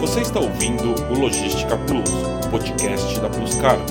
Você está ouvindo o Logística Plus, podcast da Plus Cargo.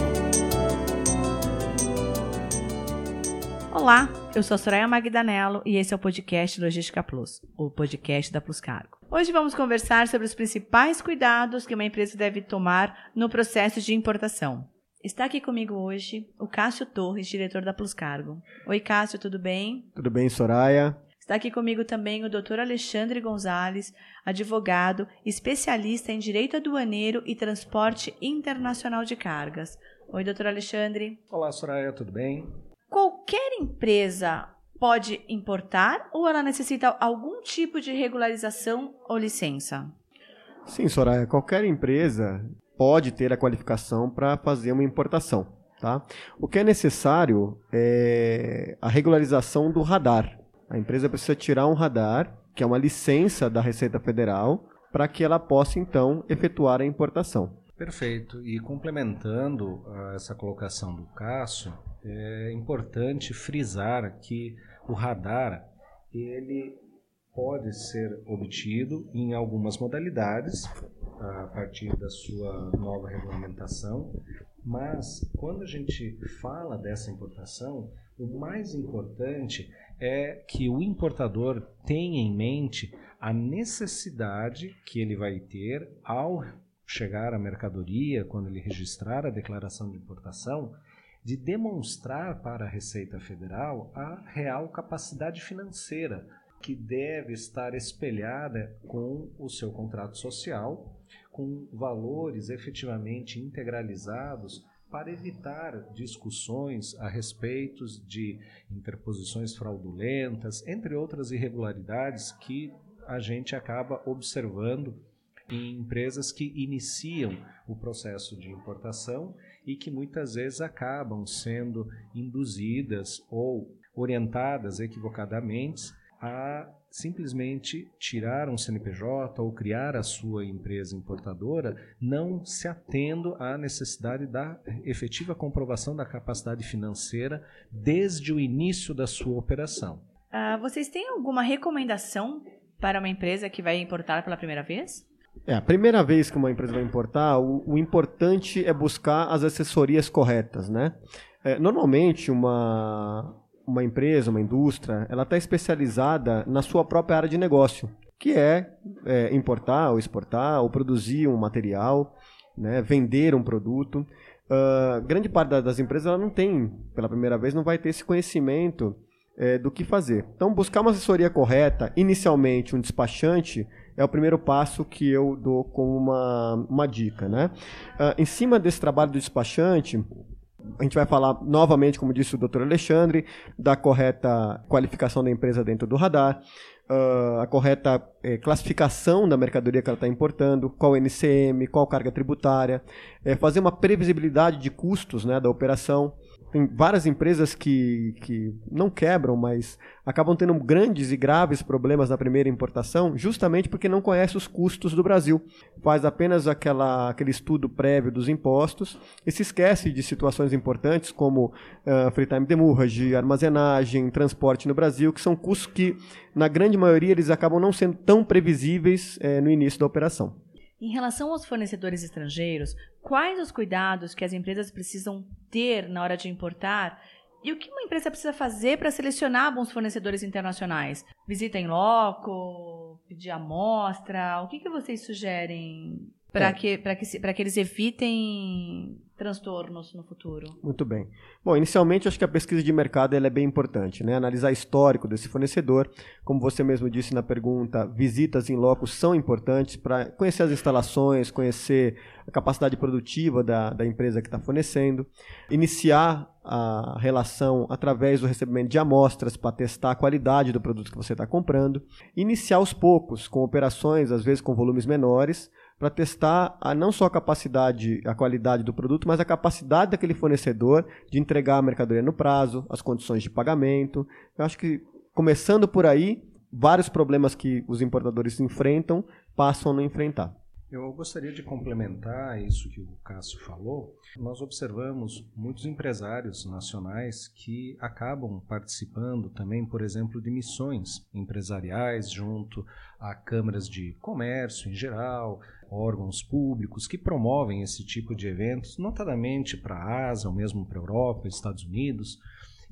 Olá, eu sou a Soraya Magdanello e esse é o podcast Logística Plus, o podcast da Plus Cargo. Hoje vamos conversar sobre os principais cuidados que uma empresa deve tomar no processo de importação. Está aqui comigo hoje o Cássio Torres, diretor da Plus Cargo. Oi, Cássio, tudo bem? Tudo bem, Soraya? Está aqui comigo também o Dr. Alexandre Gonzalez, advogado, especialista em direito aduaneiro e transporte internacional de cargas. Oi, doutor Alexandre. Olá, Soraya, tudo bem? Qualquer empresa pode importar ou ela necessita algum tipo de regularização ou licença? Sim, Soraya, qualquer empresa pode ter a qualificação para fazer uma importação. Tá? O que é necessário é a regularização do radar. A empresa precisa tirar um radar, que é uma licença da Receita Federal, para que ela possa então efetuar a importação. Perfeito. E complementando uh, essa colocação do Cássio, é importante frisar que o radar ele pode ser obtido em algumas modalidades a partir da sua nova regulamentação, mas quando a gente fala dessa importação, o mais importante é que o importador tenha em mente a necessidade que ele vai ter ao chegar à mercadoria, quando ele registrar a declaração de importação, de demonstrar para a Receita Federal a real capacidade financeira que deve estar espelhada com o seu contrato social com valores efetivamente integralizados para evitar discussões a respeito de interposições fraudulentas, entre outras irregularidades que a gente acaba observando em empresas que iniciam o processo de importação e que muitas vezes acabam sendo induzidas ou orientadas equivocadamente a simplesmente tirar um CNPJ ou criar a sua empresa importadora, não se atendo à necessidade da efetiva comprovação da capacidade financeira desde o início da sua operação. Uh, vocês têm alguma recomendação para uma empresa que vai importar pela primeira vez? É, a primeira vez que uma empresa vai importar, o, o importante é buscar as assessorias corretas, né? É, normalmente, uma, uma empresa, uma indústria, ela está especializada na sua própria área de negócio, que é, é importar ou exportar ou produzir um material, né, vender um produto. Uh, grande parte das empresas ela não tem, pela primeira vez, não vai ter esse conhecimento é, do que fazer. Então, buscar uma assessoria correta, inicialmente um despachante, é o primeiro passo que eu dou como uma, uma dica. Né? Uh, em cima desse trabalho do despachante, a gente vai falar novamente, como disse o Dr. Alexandre, da correta qualificação da empresa dentro do radar, uh, a correta eh, classificação da mercadoria que ela está importando, qual NCM, qual carga tributária, eh, fazer uma previsibilidade de custos né, da operação, tem várias empresas que, que não quebram, mas acabam tendo grandes e graves problemas na primeira importação, justamente porque não conhece os custos do Brasil. Faz apenas aquela, aquele estudo prévio dos impostos e se esquece de situações importantes como uh, free time demurrage, armazenagem, transporte no Brasil, que são custos que, na grande maioria, eles acabam não sendo tão previsíveis eh, no início da operação. Em relação aos fornecedores estrangeiros, quais os cuidados que as empresas precisam ter na hora de importar? E o que uma empresa precisa fazer para selecionar bons fornecedores internacionais? Visita em loco, pedir amostra, o que, que vocês sugerem para é. que, que, que eles evitem transtornos no futuro? Muito bem. Bom, inicialmente acho que a pesquisa de mercado é bem importante, né? Analisar histórico desse fornecedor, como você mesmo disse na pergunta, visitas em loco são importantes para conhecer as instalações, conhecer a capacidade produtiva da, da empresa que está fornecendo, iniciar a relação através do recebimento de amostras para testar a qualidade do produto que você está comprando, iniciar aos poucos com operações às vezes com volumes menores para testar a, não só a capacidade, a qualidade do produto, mas a capacidade daquele fornecedor de entregar a mercadoria no prazo, as condições de pagamento. Eu acho que, começando por aí, vários problemas que os importadores enfrentam passam a não enfrentar. Eu gostaria de complementar isso que o Cássio falou. Nós observamos muitos empresários nacionais que acabam participando também, por exemplo, de missões empresariais junto a câmaras de comércio em geral, órgãos públicos que promovem esse tipo de eventos, notadamente para a Ásia, ou mesmo para a Europa, Estados Unidos.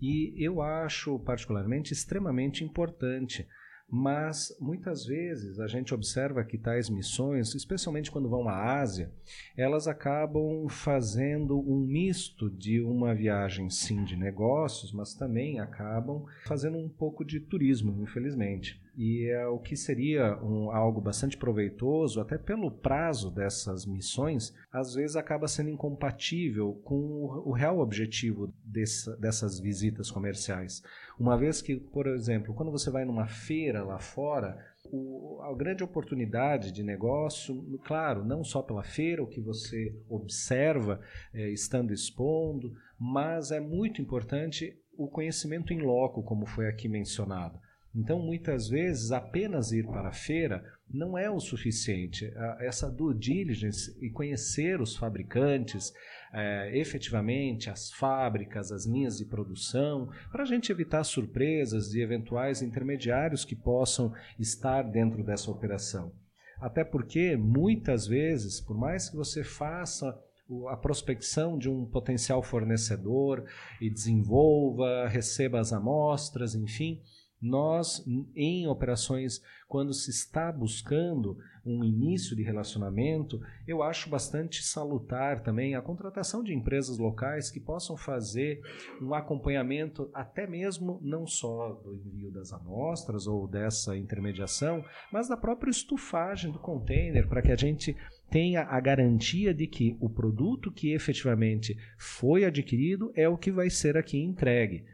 E eu acho particularmente extremamente importante mas muitas vezes a gente observa que tais missões, especialmente quando vão à Ásia, elas acabam fazendo um misto de uma viagem sim de negócios, mas também acabam fazendo um pouco de turismo, infelizmente e é o que seria um, algo bastante proveitoso, até pelo prazo dessas missões, às vezes acaba sendo incompatível com o, o real objetivo dessa, dessas visitas comerciais. Uma vez que, por exemplo, quando você vai numa feira lá fora, o, a grande oportunidade de negócio, claro, não só pela feira, o que você observa é, estando expondo, mas é muito importante o conhecimento em loco, como foi aqui mencionado. Então, muitas vezes, apenas ir para a feira não é o suficiente. Essa due diligence e conhecer os fabricantes, é, efetivamente, as fábricas, as linhas de produção, para a gente evitar surpresas de eventuais intermediários que possam estar dentro dessa operação. Até porque, muitas vezes, por mais que você faça a prospecção de um potencial fornecedor e desenvolva, receba as amostras, enfim nós, em operações, quando se está buscando um início de relacionamento, eu acho bastante salutar também a contratação de empresas locais que possam fazer um acompanhamento, até mesmo não só do envio das amostras ou dessa intermediação, mas da própria estufagem do container, para que a gente tenha a garantia de que o produto que efetivamente foi adquirido é o que vai ser aqui entregue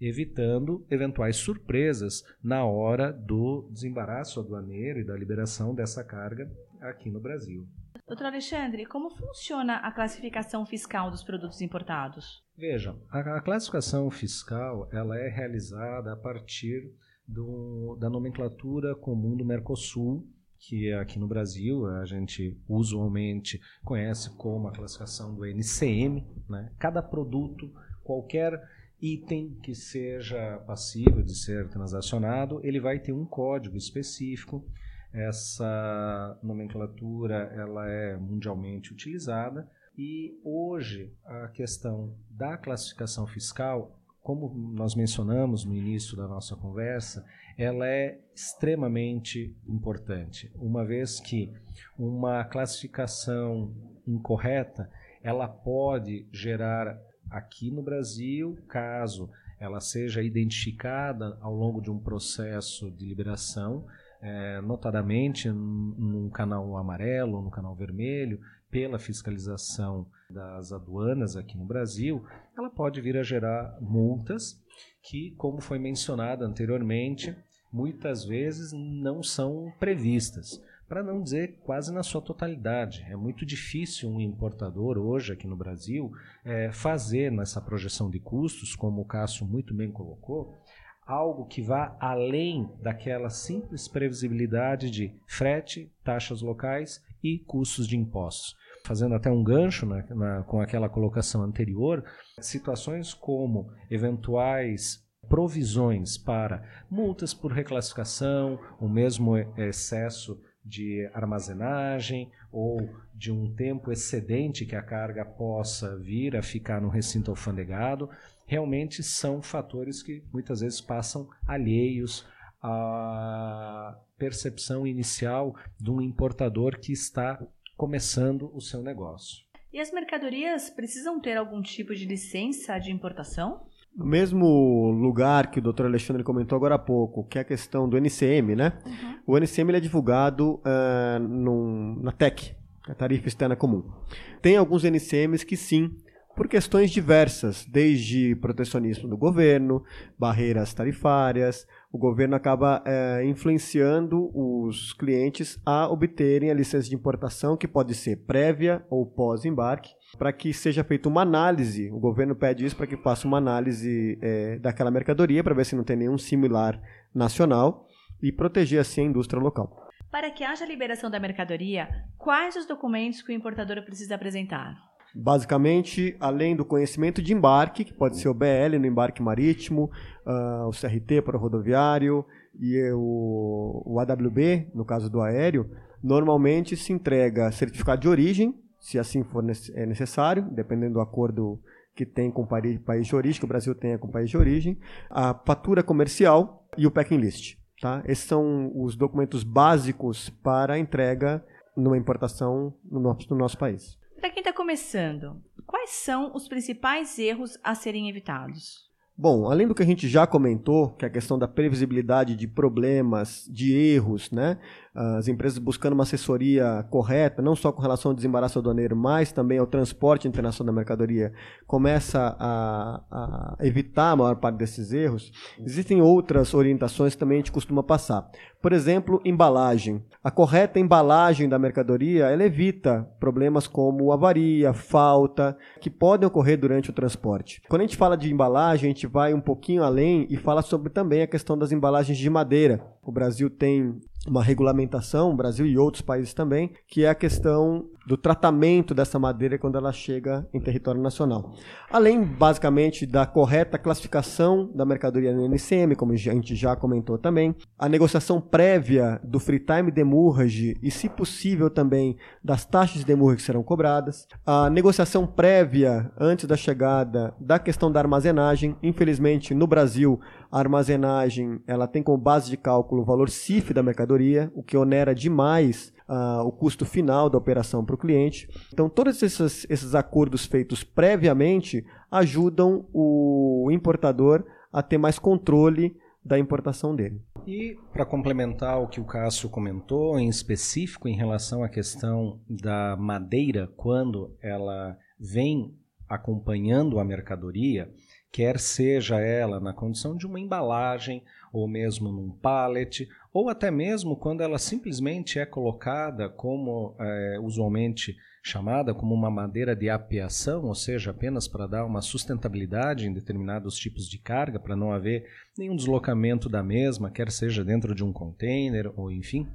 evitando eventuais surpresas na hora do desembaraço aduaneiro e da liberação dessa carga aqui no Brasil. Doutor Alexandre, como funciona a classificação fiscal dos produtos importados? Veja, a, a classificação fiscal ela é realizada a partir do, da nomenclatura comum do Mercosul, que é aqui no Brasil a gente usualmente conhece como a classificação do NCM. Né? Cada produto, qualquer item que seja passível de ser transacionado, ele vai ter um código específico. Essa nomenclatura ela é mundialmente utilizada e hoje a questão da classificação fiscal, como nós mencionamos no início da nossa conversa, ela é extremamente importante, uma vez que uma classificação incorreta ela pode gerar aqui no Brasil, caso ela seja identificada ao longo de um processo de liberação, é, notadamente num canal amarelo, no canal vermelho, pela fiscalização das aduanas aqui no Brasil, ela pode vir a gerar multas que, como foi mencionado anteriormente, muitas vezes não são previstas para não dizer quase na sua totalidade. É muito difícil um importador hoje aqui no Brasil é, fazer nessa projeção de custos, como o Cássio muito bem colocou, algo que vá além daquela simples previsibilidade de frete, taxas locais e custos de impostos. Fazendo até um gancho na, na, com aquela colocação anterior, situações como eventuais provisões para multas por reclassificação, o mesmo excesso de armazenagem ou de um tempo excedente que a carga possa vir a ficar no recinto alfandegado, realmente são fatores que muitas vezes passam alheios à percepção inicial de um importador que está começando o seu negócio. E as mercadorias precisam ter algum tipo de licença de importação? No mesmo lugar que o Dr. Alexandre comentou agora há pouco, que é a questão do NCM, né? Uhum. O NCM é divulgado uh, num, na TEC, a Tarifa Externa Comum. Tem alguns NCMs que sim, por questões diversas, desde protecionismo do governo, barreiras tarifárias, o governo acaba é, influenciando os clientes a obterem a licença de importação, que pode ser prévia ou pós-embarque, para que seja feita uma análise. O governo pede isso para que faça uma análise é, daquela mercadoria, para ver se não tem nenhum similar nacional e proteger assim a indústria local. Para que haja liberação da mercadoria, quais os documentos que o importador precisa apresentar? Basicamente, além do conhecimento de embarque, que pode ser o BL no embarque marítimo, uh, o CRT para o rodoviário e o, o AWB, no caso do aéreo, normalmente se entrega certificado de origem, se assim for é necessário, dependendo do acordo que tem com o país de origem, que o Brasil tenha com o país de origem, a fatura comercial e o packing list. Tá? Esses são os documentos básicos para a entrega numa importação no nosso, no nosso país. Para quem está começando, quais são os principais erros a serem evitados? Bom, além do que a gente já comentou, que é a questão da previsibilidade de problemas, de erros, né? As empresas buscando uma assessoria correta, não só com relação ao desembaraço aduaneiro, mas também ao transporte internacional da mercadoria, começa a, a, evitar a maior parte desses erros, existem outras orientações que também a gente costuma passar. Por exemplo, embalagem. A correta embalagem da mercadoria ela evita problemas como avaria, falta, que podem ocorrer durante o transporte. Quando a gente fala de embalagem, a gente vai um pouquinho além e fala sobre também a questão das embalagens de madeira. O Brasil tem uma regulamentação, Brasil e outros países também, que é a questão do tratamento dessa madeira quando ela chega em território nacional. Além, basicamente, da correta classificação da mercadoria no NCM, como a gente já comentou também, a negociação prévia do free time demurrage e, se possível, também das taxas de demurrage que serão cobradas, a negociação prévia antes da chegada da questão da armazenagem. Infelizmente, no Brasil, a armazenagem ela tem como base de cálculo o valor CIF da mercadoria, o que onera demais uh, o custo final da operação para o cliente. Então, todos esses, esses acordos feitos previamente ajudam o importador a ter mais controle da importação dele. E para complementar o que o Cássio comentou, em específico em relação à questão da madeira, quando ela vem acompanhando a mercadoria, quer seja ela na condição de uma embalagem, ou mesmo num pallet, ou até mesmo quando ela simplesmente é colocada como é, usualmente chamada como uma madeira de apiação, ou seja, apenas para dar uma sustentabilidade em determinados tipos de carga, para não haver nenhum deslocamento da mesma, quer seja dentro de um container ou enfim,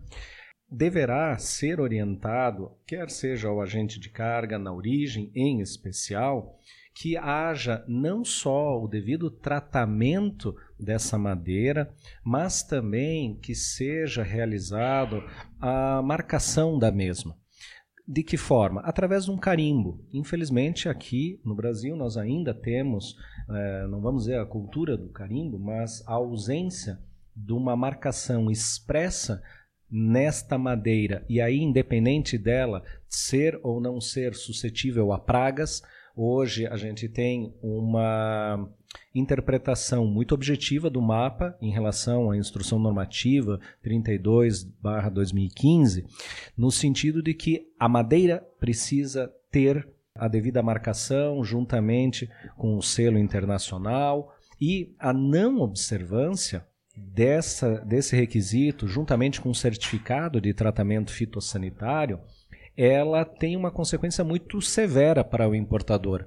deverá ser orientado, quer seja o agente de carga na origem em especial, que haja não só o devido tratamento dessa madeira, mas também que seja realizado a marcação da mesma. De que forma? Através de um carimbo. Infelizmente, aqui no Brasil, nós ainda temos, é, não vamos dizer a cultura do carimbo, mas a ausência de uma marcação expressa nesta madeira, e aí, independente dela ser ou não ser suscetível a pragas, Hoje a gente tem uma interpretação muito objetiva do mapa em relação à instrução normativa 32/2015, no sentido de que a madeira precisa ter a devida marcação juntamente com o selo internacional e a não observância dessa, desse requisito, juntamente com o certificado de tratamento fitossanitário, ela tem uma consequência muito severa para o importador,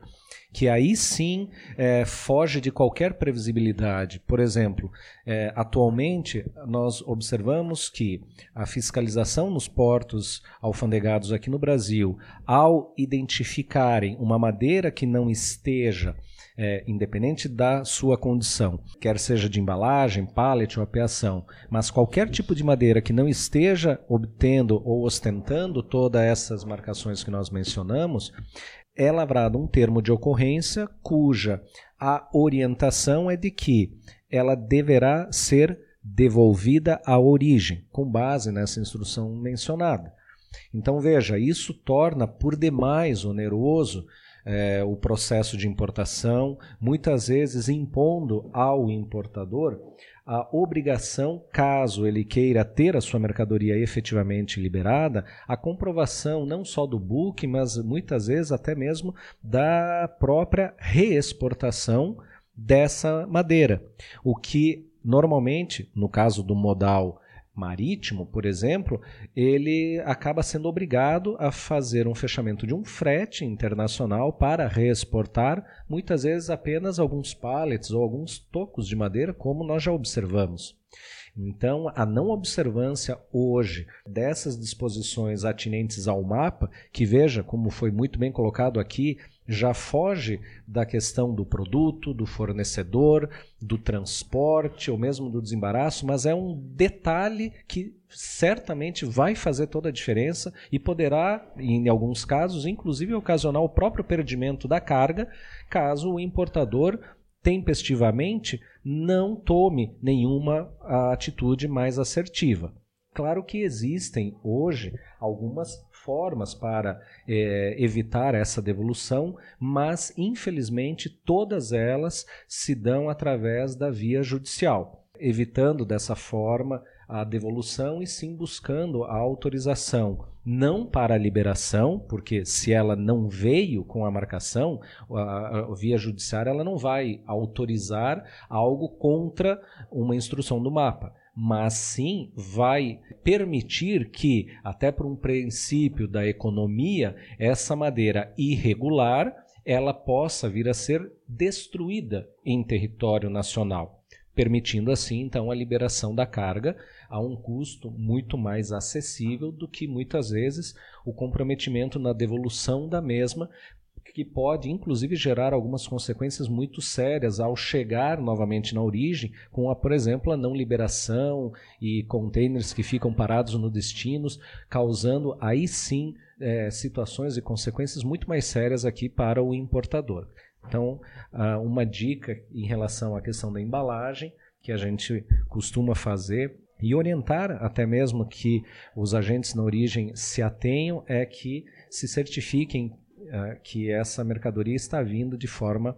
que aí sim é, foge de qualquer previsibilidade. Por exemplo, é, atualmente nós observamos que a fiscalização nos portos alfandegados aqui no Brasil, ao identificarem uma madeira que não esteja é, independente da sua condição, quer seja de embalagem, pallet ou apeação, mas qualquer tipo de madeira que não esteja obtendo ou ostentando todas essas marcações que nós mencionamos, é lavrado um termo de ocorrência cuja a orientação é de que ela deverá ser devolvida à origem, com base nessa instrução mencionada. Então veja, isso torna por demais oneroso é, o processo de importação, muitas vezes impondo ao importador a obrigação, caso ele queira ter a sua mercadoria efetivamente liberada, a comprovação não só do book, mas muitas vezes até mesmo da própria reexportação dessa madeira. O que normalmente, no caso do modal marítimo, por exemplo, ele acaba sendo obrigado a fazer um fechamento de um frete internacional para reexportar, muitas vezes apenas alguns pallets ou alguns tocos de madeira, como nós já observamos. Então, a não observância hoje dessas disposições atinentes ao mapa, que veja, como foi muito bem colocado aqui, já foge da questão do produto, do fornecedor, do transporte ou mesmo do desembaraço, mas é um detalhe que certamente vai fazer toda a diferença e poderá, em alguns casos, inclusive ocasionar o próprio perdimento da carga, caso o importador tempestivamente não tome nenhuma atitude mais assertiva. Claro que existem hoje algumas formas para é, evitar essa devolução, mas infelizmente todas elas se dão através da via judicial, evitando dessa forma a devolução e sim buscando a autorização. Não para a liberação, porque se ela não veio com a marcação, a, a, via judiciária ela não vai autorizar algo contra uma instrução do mapa. Mas sim vai permitir que, até por um princípio da economia, essa madeira irregular ela possa vir a ser destruída em território nacional, permitindo assim então a liberação da carga a um custo muito mais acessível do que muitas vezes o comprometimento na devolução da mesma que pode inclusive gerar algumas consequências muito sérias ao chegar novamente na origem, com, a, por exemplo, a não liberação e containers que ficam parados no destinos, causando aí sim é, situações e consequências muito mais sérias aqui para o importador. Então, uma dica em relação à questão da embalagem que a gente costuma fazer e orientar até mesmo que os agentes na origem se atenham é que se certifiquem uh, que essa mercadoria está vindo de forma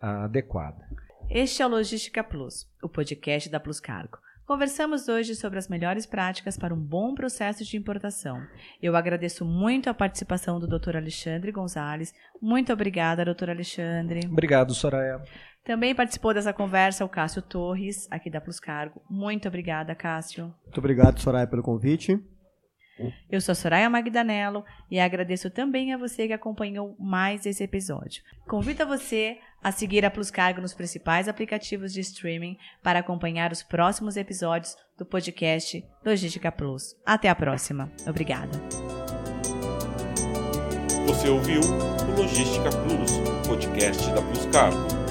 adequada. Este é o Logística Plus, o podcast da Plus Cargo. Conversamos hoje sobre as melhores práticas para um bom processo de importação. Eu agradeço muito a participação do Dr. Alexandre Gonzalez. Muito obrigada, Dr. Alexandre. Obrigado, Soraya. Também participou dessa conversa o Cássio Torres, aqui da Plus Cargo. Muito obrigada, Cássio. Muito obrigado, Soraya, pelo convite. Eu sou Soraya Magdanello e agradeço também a você que acompanhou mais esse episódio. Convido a você a seguir a Plus Cargo nos principais aplicativos de streaming para acompanhar os próximos episódios do podcast Logística Plus. Até a próxima. Obrigada. Você ouviu o Logística Plus, podcast da Plus Cargo.